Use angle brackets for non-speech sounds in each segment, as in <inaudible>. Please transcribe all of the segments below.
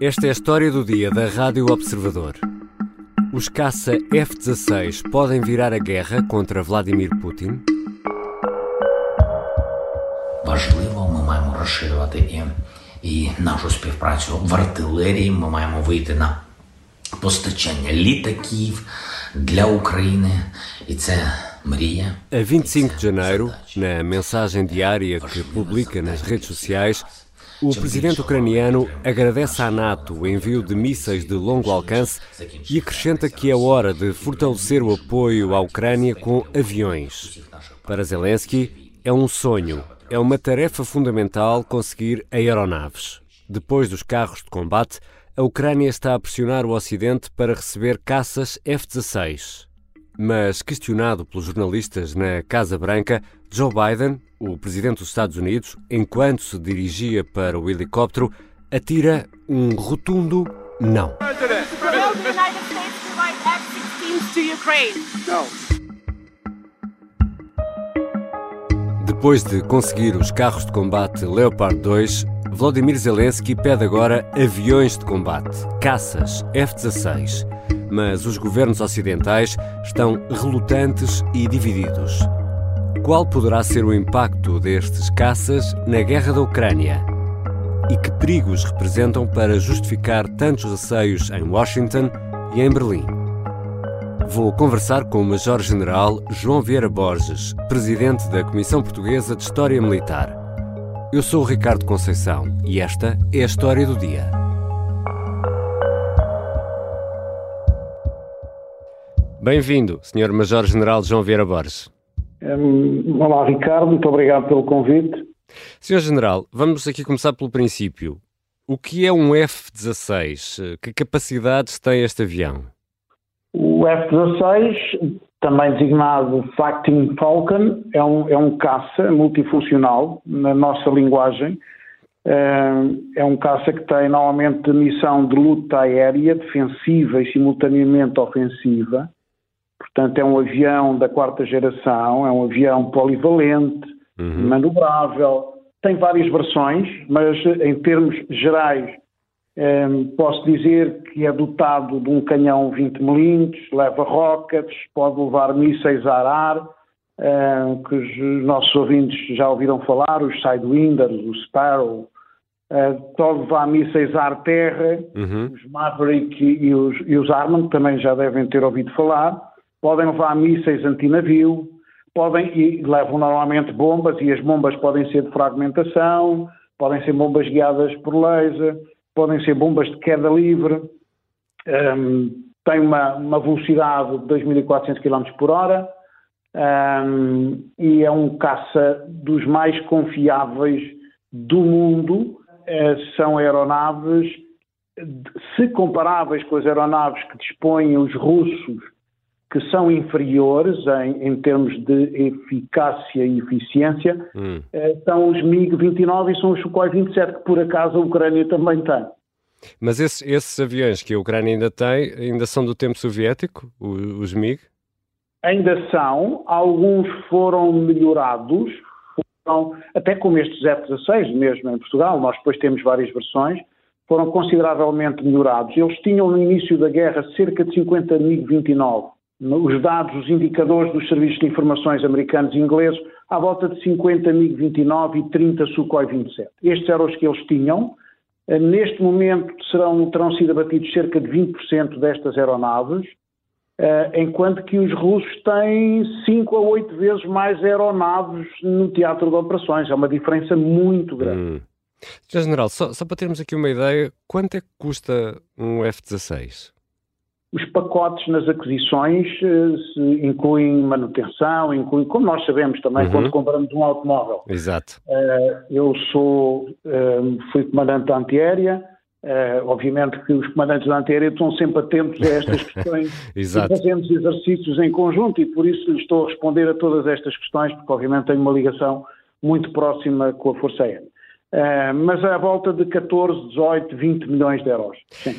Esta é a história do dia da Rádio Observador. Os caça F-16 podem virar a guerra contra Vladimir Putin? Важливо, ми маємо розширювати і, і нашу співпрацю в артилерії. Ми маємо вийти на постачання літаків для України. І це мрія. A 25 de janeiro, na mensagem diária que publica nas redes sociais, o presidente ucraniano agradece à NATO o envio de mísseis de longo alcance e acrescenta que é hora de fortalecer o apoio à Ucrânia com aviões. Para Zelensky, é um sonho, é uma tarefa fundamental conseguir aeronaves. Depois dos carros de combate, a Ucrânia está a pressionar o Ocidente para receber caças F-16. Mas, questionado pelos jornalistas na Casa Branca, Joe Biden, o presidente dos Estados Unidos, enquanto se dirigia para o helicóptero, atira um rotundo não. President, Will the United States provide F-16s to Ukraine? no. Depois de conseguir os carros de combate Leopard 2, Volodymyr Zelensky pede agora aviões de combate, caças F-16. Mas os governos ocidentais estão relutantes e divididos. Qual poderá ser o impacto destes caças na guerra da Ucrânia? E que perigos representam para justificar tantos receios em Washington e em Berlim? Vou conversar com o Major-General João Vieira Borges, presidente da Comissão Portuguesa de História Militar. Eu sou o Ricardo Conceição e esta é a história do dia. Bem-vindo, Sr. Major-General João Vieira Borges. Um, olá, Ricardo, muito obrigado pelo convite. Sr. General, vamos aqui começar pelo princípio. O que é um F-16? Que capacidades tem este avião? O F-16, também designado Fighting Falcon, é um, é um caça multifuncional na nossa linguagem. É um caça que tem normalmente missão de luta aérea, defensiva e simultaneamente ofensiva. Portanto, é um avião da quarta geração, é um avião polivalente, uhum. manobrável, tem várias versões, mas em termos gerais eh, posso dizer que é dotado de um canhão 20 mm, leva rockets, pode levar mísseis a ar, eh, que os nossos ouvintes já ouviram falar, os Sidewinders, o Sparrow, eh, pode levar mísseis ar-terra, uhum. os Maverick e os, e os Armand também já devem ter ouvido falar, podem levar mísseis antinavio, podem e levam normalmente bombas e as bombas podem ser de fragmentação, podem ser bombas guiadas por laser, podem ser bombas de queda livre, um, tem uma, uma, velocidade de 2.400 km por hora um, e é um caça dos mais confiáveis do mundo. Uh, são aeronaves, se comparáveis com as aeronaves que dispõem os russos que são inferiores em, em, termos de eficácia e eficiência, hum. eh, são os MiG-29 e são os Sukhoi 27, que por acaso a Ucrânia também tem. Mas esses, esses, aviões que a Ucrânia ainda tem, ainda são do tempo soviético, os, os MiG? Ainda são, alguns foram melhorados, foram, até como estes F-16 mesmo em Portugal, nós depois temos várias versões, foram consideravelmente melhorados. Eles tinham no início da guerra cerca de 50 MiG-29 os dados, os indicadores dos serviços de informações americanos e ingleses, à volta de 50 MiG-29 e 30 Sukhoi 27. Estes eram os que eles tinham. Eh, neste momento serão, terão sido abatidos cerca de 20% destas aeronaves, eh, enquanto que os russos têm 5 a 8 vezes mais aeronaves no teatro de operações. É uma diferença muito grande. Hum. General, só, só para termos aqui uma ideia, quanto é que custa um F-16? Os pacotes nas aquisições uh, incluem manutenção, incluem, como nós sabemos também uhum. quando compramos um automóvel. Exato. Uh, eu sou, uh, fui comandante da antiaérea, obviamente que os comandantes da antiaérea estão sempre atentos a estas questões <laughs> Exato. e fazemos exercícios em conjunto e por isso estou a responder a todas estas questões, porque obviamente tenho uma ligação muito próxima com a Força Aérea. mas à volta de 14, 18, 20 milhões de euros. Sim.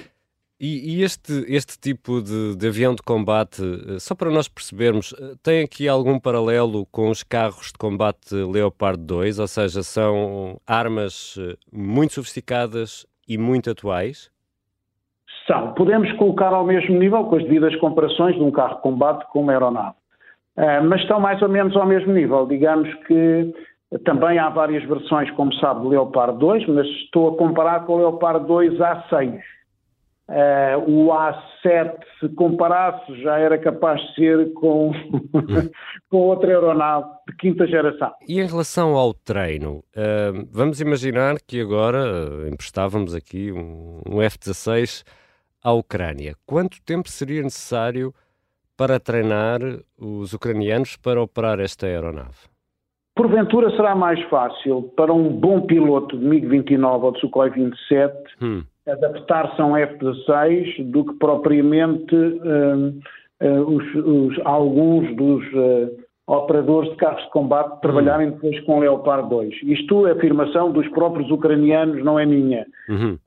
E, e este, este tipo de, de, avião de combate, eh, só para nós percebermos, eh, tem aqui algum paralelo com os carros de combate Leopard 2? Ou seja, são armas eh, muito sofisticadas e muito atuais? São. Podemos colocar ao mesmo nível, com as devidas comparações, de um carro de combate com uma aeronave. Uh, mas estão mais ou menos ao mesmo nível. Digamos que também há várias versões, como sabe, do Leopard 2, mas estou a comparar com o Leopard 2 A6. Uh, o A7, se comparasse, já era capaz de ser com, <laughs> com outra aeronave de quinta geração. E em relação ao treino, uh, vamos imaginar que agora uh, emprestávamos aqui um, um F-16 à Ucrânia. Quanto tempo seria necessário para treinar os ucranianos para operar esta aeronave? Porventura será mais fácil para um bom piloto de MiG-29 ou de Sukhoi 27 hum adaptar-se a um F-16 do que propriamente uh, uh, os, os, alguns dos uh, operadores de carros de combate trabalharem depois com o Leopard 2. Isto é afirmação dos próprios ucranianos, não é minha, uhum.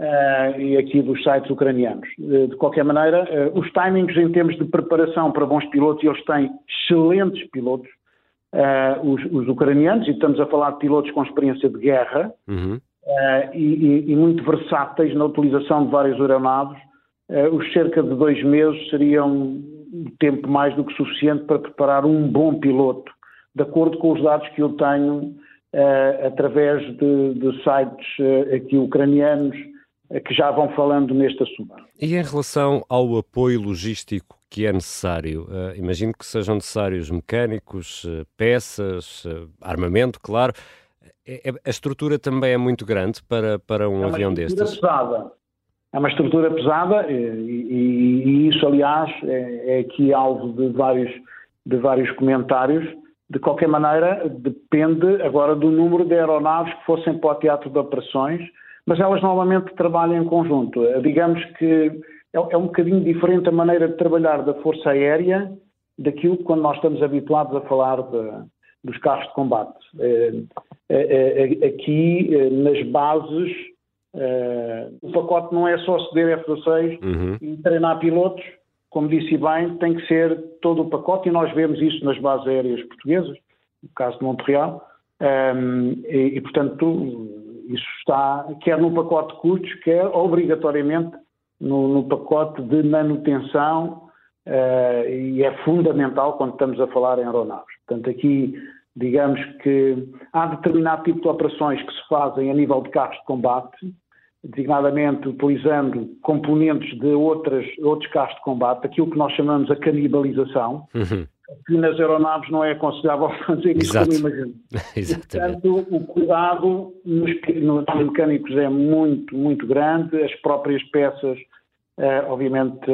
e aqui dos sites ucranianos. de qualquer maneira, os timings em termos de preparação para bons pilotos, eles têm excelentes pilotos, os, os, ucranianos, e estamos a falar de pilotos com experiência de guerra, uhum uh, e, e, muito versáteis na utilização de várias aeronaves. Uh, os cerca de dois meses seriam tempo mais do que suficiente para preparar um bom piloto, de acordo com os dados que eu tenho uh, através de, de sites aqui ucranianos que já vão falando neste assunto. E em relação ao apoio logístico que é necessário, uh, imagino que sejam necessários mecânicos, peças, armamento, claro. É, é, a estrutura também é muito grande para, para um é avião destes? Pesada. É uma estrutura pesada e, e, e isso, aliás, é, é, aqui alvo de vários, de vários comentários. De qualquer maneira, depende agora do número de aeronaves que fossem para o teatro de operações, mas elas normalmente trabalham em conjunto. Digamos que é, é um bocadinho diferente a maneira de trabalhar da Força Aérea daquilo que quando nós estamos habituados a falar de, dos carros de combate. Eh, eh, eh, aqui, nas bases, o pacote não é só ceder F-16 uhum. e treinar pilotos, como disse bem, tem que ser todo o pacote e nós vemos isso nas bases aéreas portuguesas, no caso de Montreal, e, e portanto isso está quer no pacote de custos, quer obrigatoriamente no, no pacote de manutenção uh, e é fundamental quando estamos a falar em aeronaves. Portanto, aqui digamos que há determinado tipo de operações que se fazem a nível de carros de combate, designadamente utilizando componentes de outras, outros carros de combate, aquilo que nós chamamos a canibalização, uhum. que nas aeronaves não é aconselhável <laughs> fazer isso, Exato. como imagino. <laughs> Exatamente. Portanto, o cuidado nos, nos mecânicos é muito, muito grande, as próprias peças, eh, obviamente,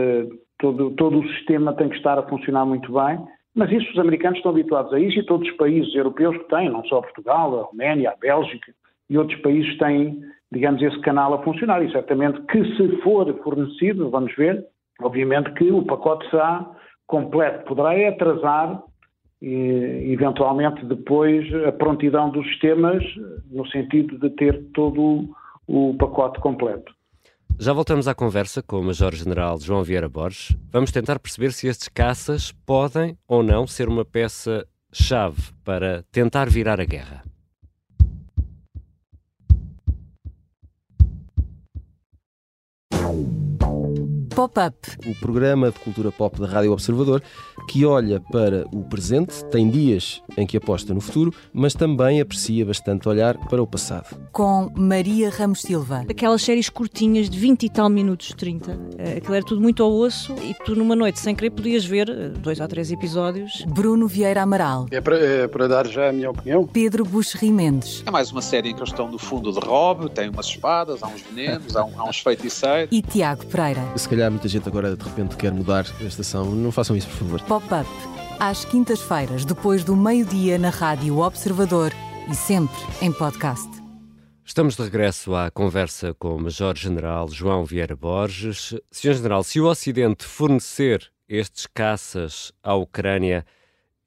todo, todo o sistema tem que estar a funcionar muito bem, mas isso os americanos estão habituados a isso e todos os países europeus que têm, não só Portugal, a Roménia, a Bélgica e outros países têm, digamos, esse canal a funcionar. E certamente que se for fornecido, vamos ver, obviamente que o pacote será completo. Poderá atrasar eventualmente depois a prontidão dos sistemas no sentido de ter todo o pacote completo. Já voltamos à conversa com o Major-General João Vieira Borges. Vamos tentar perceber se estes caças podem ou não ser uma peça-chave para tentar virar a guerra. Pop-Up. O programa de cultura pop da Rádio Observador que olha para o presente, tem dias em que aposta no futuro, mas também aprecia bastante olhar para o passado. Com Maria Ramos Silva. Aquelas séries curtinhas de 20 e tal minutos, 30. Eh, aquilo era tudo muito ao osso e tu numa noite sem querer podias ver eh, dois ou três episódios. Bruno Vieira Amaral. É para, é para dar já a minha opinião? Pedro Buxerri Mendes. É mais uma série em que eles estão no fundo de Rob, tem umas espadas, há uns venenos, há, um, há uns feiticeiros. E Tiago Pereira. Se calhar muita gente agora de repente quer mudar a estação. Não façam isso, por favor. Pop-up. Às quintas-feiras, depois do meio-dia, na Rádio Observador e sempre em podcast. Estamos de regresso à conversa com o Major-General João Vieira Borges. Senhor General, se o Ocidente fornecer estes caças à Ucrânia,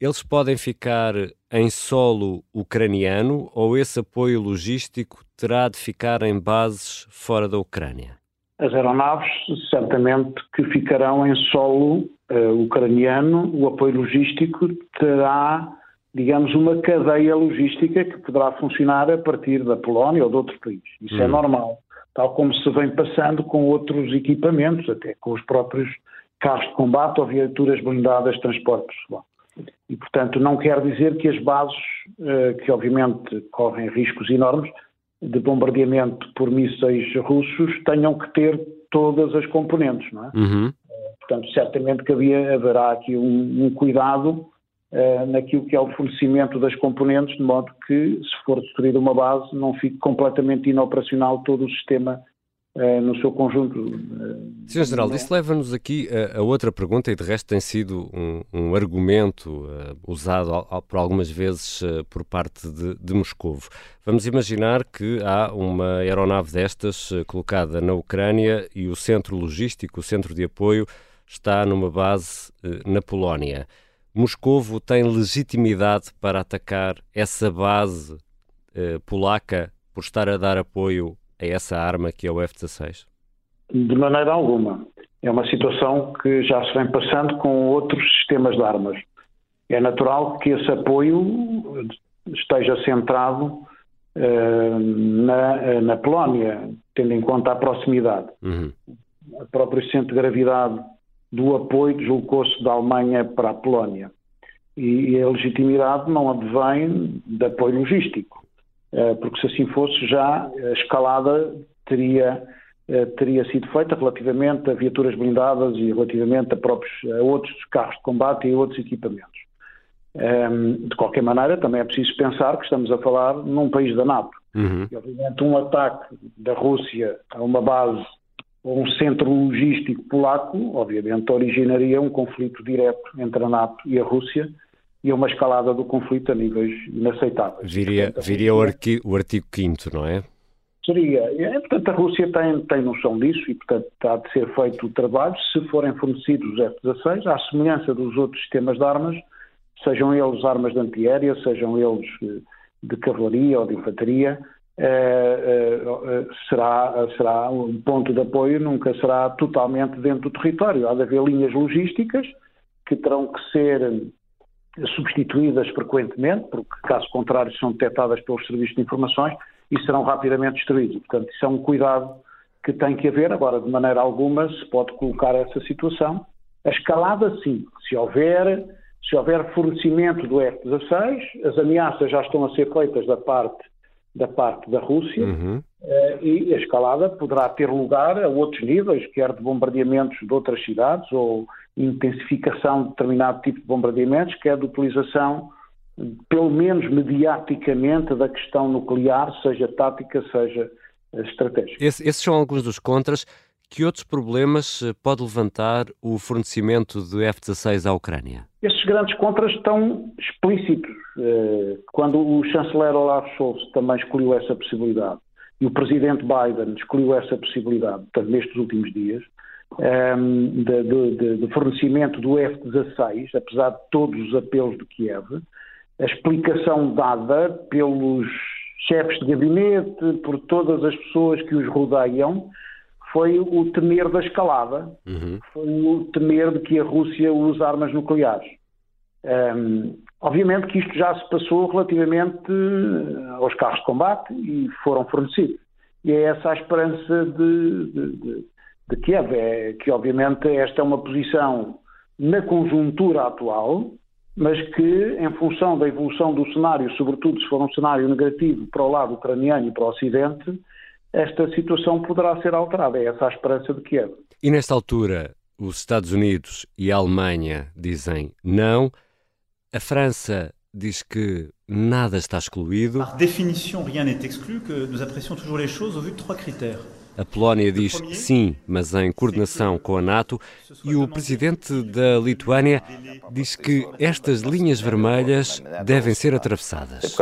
eles podem ficar em solo ucraniano ou esse apoio logístico terá de ficar em bases fora da Ucrânia? As aeronaves certamente que ficarão em solo uh, ucraniano, o apoio logístico terá, digamos, uma cadeia logística que poderá funcionar a partir da Polónia ou de outros países. Isso é hum. é normal. tal como se vem passando com outros equipamentos, até com os próprios carros de combate ou viaturas blindadas de transporte pessoal. E, portanto, não quer dizer que as bases, eh, que obviamente correm riscos enormes de bombardeamento por mísseis russos, tenham que ter todas as componentes, não é? Uhum. Portanto, certamente que havia, haverá aqui um, um cuidado uh, naquilo que é o fornecimento das componentes, de modo que, se for destruída uma base, não fique completamente inoperacional todo o sistema no seu conjunto. Uh, Sr. General, isso leva-nos aqui a, a, outra pergunta, e de resto tem sido um, um argumento usado ao, por algumas vezes por parte de, de Moscovo. Vamos imaginar que há uma aeronave destas colocada na Ucrânia e o centro logístico, o centro de apoio, está numa base na Polónia. Moscovo tem legitimidade para atacar essa base eh, polaca por estar a dar apoio a essa arma que é o F-16? De maneira alguma. É uma situação que já se vem passando com outros sistemas de armas. É natural que esse apoio esteja centrado eh, na, na Polónia, tendo em conta a proximidade. Uhum. O próprio centro de gravidade do apoio deslocou-se da Alemanha para a Polónia. E, a legitimidade não advém de apoio logístico, porque se assim fosse já a escalada teria, eh, teria sido feita relativamente a viaturas blindadas e relativamente a, próprios, a outros carros de combate e outros equipamentos. Ehm, de qualquer maneira, também é preciso pensar que estamos a falar num país da NATO. Uhum. E, obviamente, um ataque da Rússia a uma base ou um centro logístico polaco, obviamente, originaria um conflito direto entre a NATO e a Rússia e uma escalada do conflito a níveis inaceitáveis. Viria, viria o, artigo, o artigo 5 não é? Seria. É, portanto, a Rússia tem, tem noção disso e, portanto, há de ser feito o trabalho se forem fornecidos os F-16, à semelhança dos outros sistemas de armas, sejam eles armas de antiaérea, sejam eles eh, de cavalaria ou de infantaria, eh, eh, será, será um ponto de apoio, nunca será totalmente dentro do território. Há de haver linhas logísticas que terão que ser substituídas frequentemente, porque caso contrário são detectadas pelos serviços de informações e serão rapidamente destruídas. Portanto, isso é um cuidado que tem que haver. Agora, de maneira alguma, se pode colocar essa situação. A escalada, sim. Se houver, se houver fornecimento do F-16, as ameaças já estão a ser feitas da parte da parte da Rússia uhum. Eh, e a escalada poderá ter lugar a outros níveis, quer de bombardeamentos de outras cidades ou intensificação de determinado tipo de bombardeamentos, quer de utilização, pelo menos mediaticamente, da questão nuclear, seja tática, seja estratégica. Esse, esses são alguns dos contras. Que outros problemas eh, pode levantar o fornecimento de F-16 à Ucrânia? Esses grandes contras estão explícitos. Eh, quando o chanceler Olaf Scholz também escolheu essa possibilidade e o presidente Biden escolheu essa possibilidade, portanto, nestes últimos dias, ehm, de, de, de fornecimento do F-16, apesar de todos os apelos de Kiev, a explicação dada pelos chefes de gabinete, por todas as pessoas que os rodeiam, foi o temer da escalada, uhum. foi o temer de que a Rússia use armas nucleares. Um, obviamente que isto já se passou relativamente eh, aos carros de combate e foram fornecidos. E é essa a esperança de, de, de, de Kiev, é que obviamente esta é uma posição na conjuntura atual, mas que em função da evolução do cenário, sobretudo se for um cenário negativo para o lado ucraniano e para o Ocidente, esta situação poderá ser alterada. É essa a esperança de Kiev. E nesta altura, os Estados Unidos e a Alemanha dizem não, a França diz que nada está excluído. Par définition, rien n'est exclu, que nous apprécions toujours les choses au vu de trois critères. A Polónia diz sim, mas em coordenação com a NATO, e o presidente da Lituânia diz que estas linhas vermelhas devem ser atravessadas.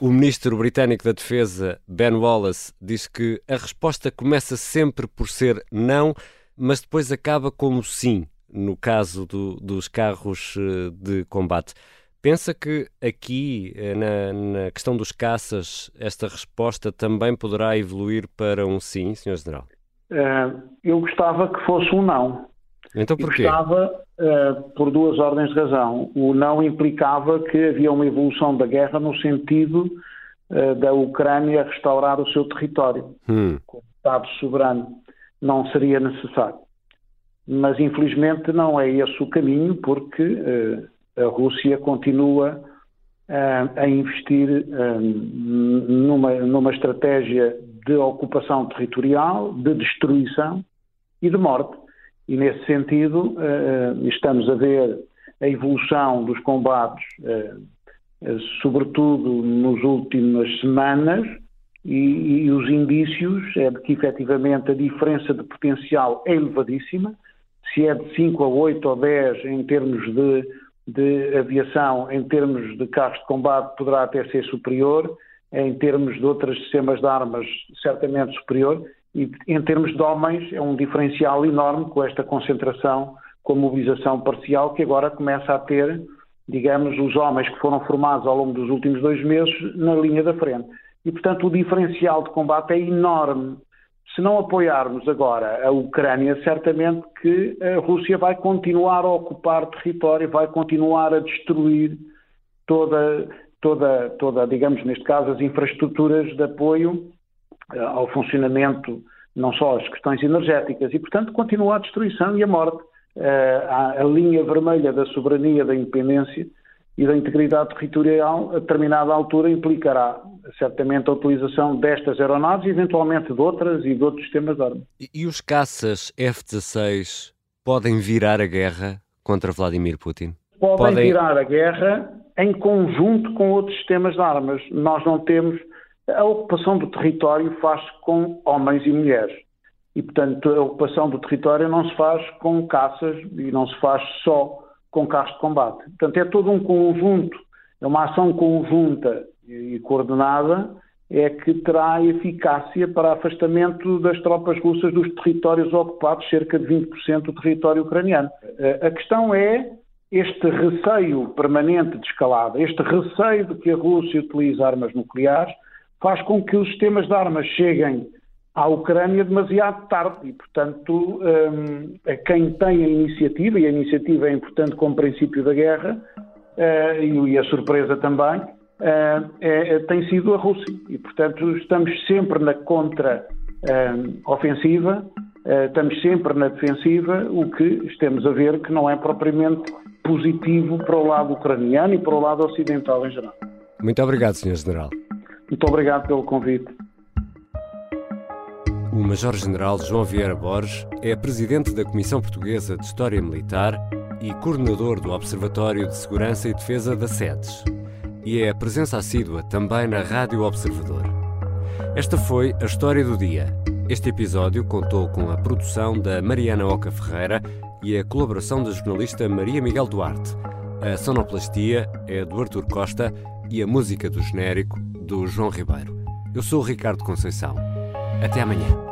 O ministro britânico da Defesa, Ben Wallace, diz que a resposta começa sempre por ser não, mas depois acaba como sim, no caso do, dos carros eh, de combate. Pensa que aqui, eh, na, na, questão dos caças, esta resposta também poderá evoluir para um sim, Sr. General? Uh, eu gostava que fosse um não. Então porquê? Estava uh, por duas ordens de razão. O não implicava que havia uma evolução da guerra no sentido uh, da Ucrânia restaurar o seu território hum. como Estado soberano. Não seria necessário. Mas infelizmente não é esse o caminho, porque uh, a Rússia continua a investir numa, numa estratégia de ocupação territorial, de destruição e de morte. E nesse sentido, estamos a ver a evolução dos combates, sobretudo nas últimas semanas, e, e, os indícios é de que efetivamente a diferença de potencial é elevadíssima, se é de 5 a 8 ou 10 em termos de de aviação em termos de carros de combate poderá até ser superior, em termos de outros sistemas de armas certamente superior, e em termos de homens é um diferencial enorme com esta concentração, com a mobilização parcial que agora começa a ter, digamos, os homens que foram formados ao longo dos últimos dois meses na linha da frente. E, portanto, o diferencial de combate é enorme se não apoiarmos agora a Ucrânia, certamente que a Rússia vai continuar a ocupar território, vai continuar a destruir toda, toda, toda digamos, neste caso, as infraestruturas de apoio ao funcionamento, não só as questões energéticas, e, portanto, continua a destruição e a morte. Eh, a, a linha vermelha da soberania, da independência e da integridade territorial, a determinada altura, implicará certamente a utilização destas aeronaves e eventualmente de outras e de outros sistemas de armas. E, e os caças F-16 podem virar a guerra contra Vladimir Putin? Podem, podem virar a guerra em conjunto com outros sistemas de armas. Nós não temos. A ocupação do território faz-se com homens e mulheres. E, portanto, a ocupação do território não se faz com caças e não se faz só com carros de combate. Portanto, é todo um conjunto, é uma ação conjunta e coordenada, é que terá eficácia para afastamento das tropas russas dos territórios ocupados, cerca de 20% do território ucraniano. Eh, a questão é este receio permanente de escalada, este receio de que a Rússia utilize armas nucleares, faz com que os sistemas de armas cheguem à Ucrânia demasiado tarde e, portanto, um, quem tem a iniciativa, e a iniciativa é importante como princípio da guerra, uh, e a surpresa também, uh, é, tem sido a Rússia. E, portanto, estamos sempre na contra-ofensiva, uh, estamos sempre na defensiva, o que estamos a ver que não é propriamente positivo para o lado ucraniano e para o lado ocidental em geral. Muito obrigado, Sr. General. Muito obrigado pelo convite. O Major-General João Vieira Borges é presidente da Comissão Portuguesa de História Militar e coordenador do Observatório de Segurança e Defesa da SEDES. E é a presença assídua também na Rádio Observador. Esta foi a história do dia. Este episódio contou com a produção da Mariana Oca Ferreira e a colaboração da jornalista Maria Miguel Duarte. A sonoplastia é do Artur Costa e a música do genérico do João Ribeiro. Eu sou o Ricardo Conceição. Até amanhã.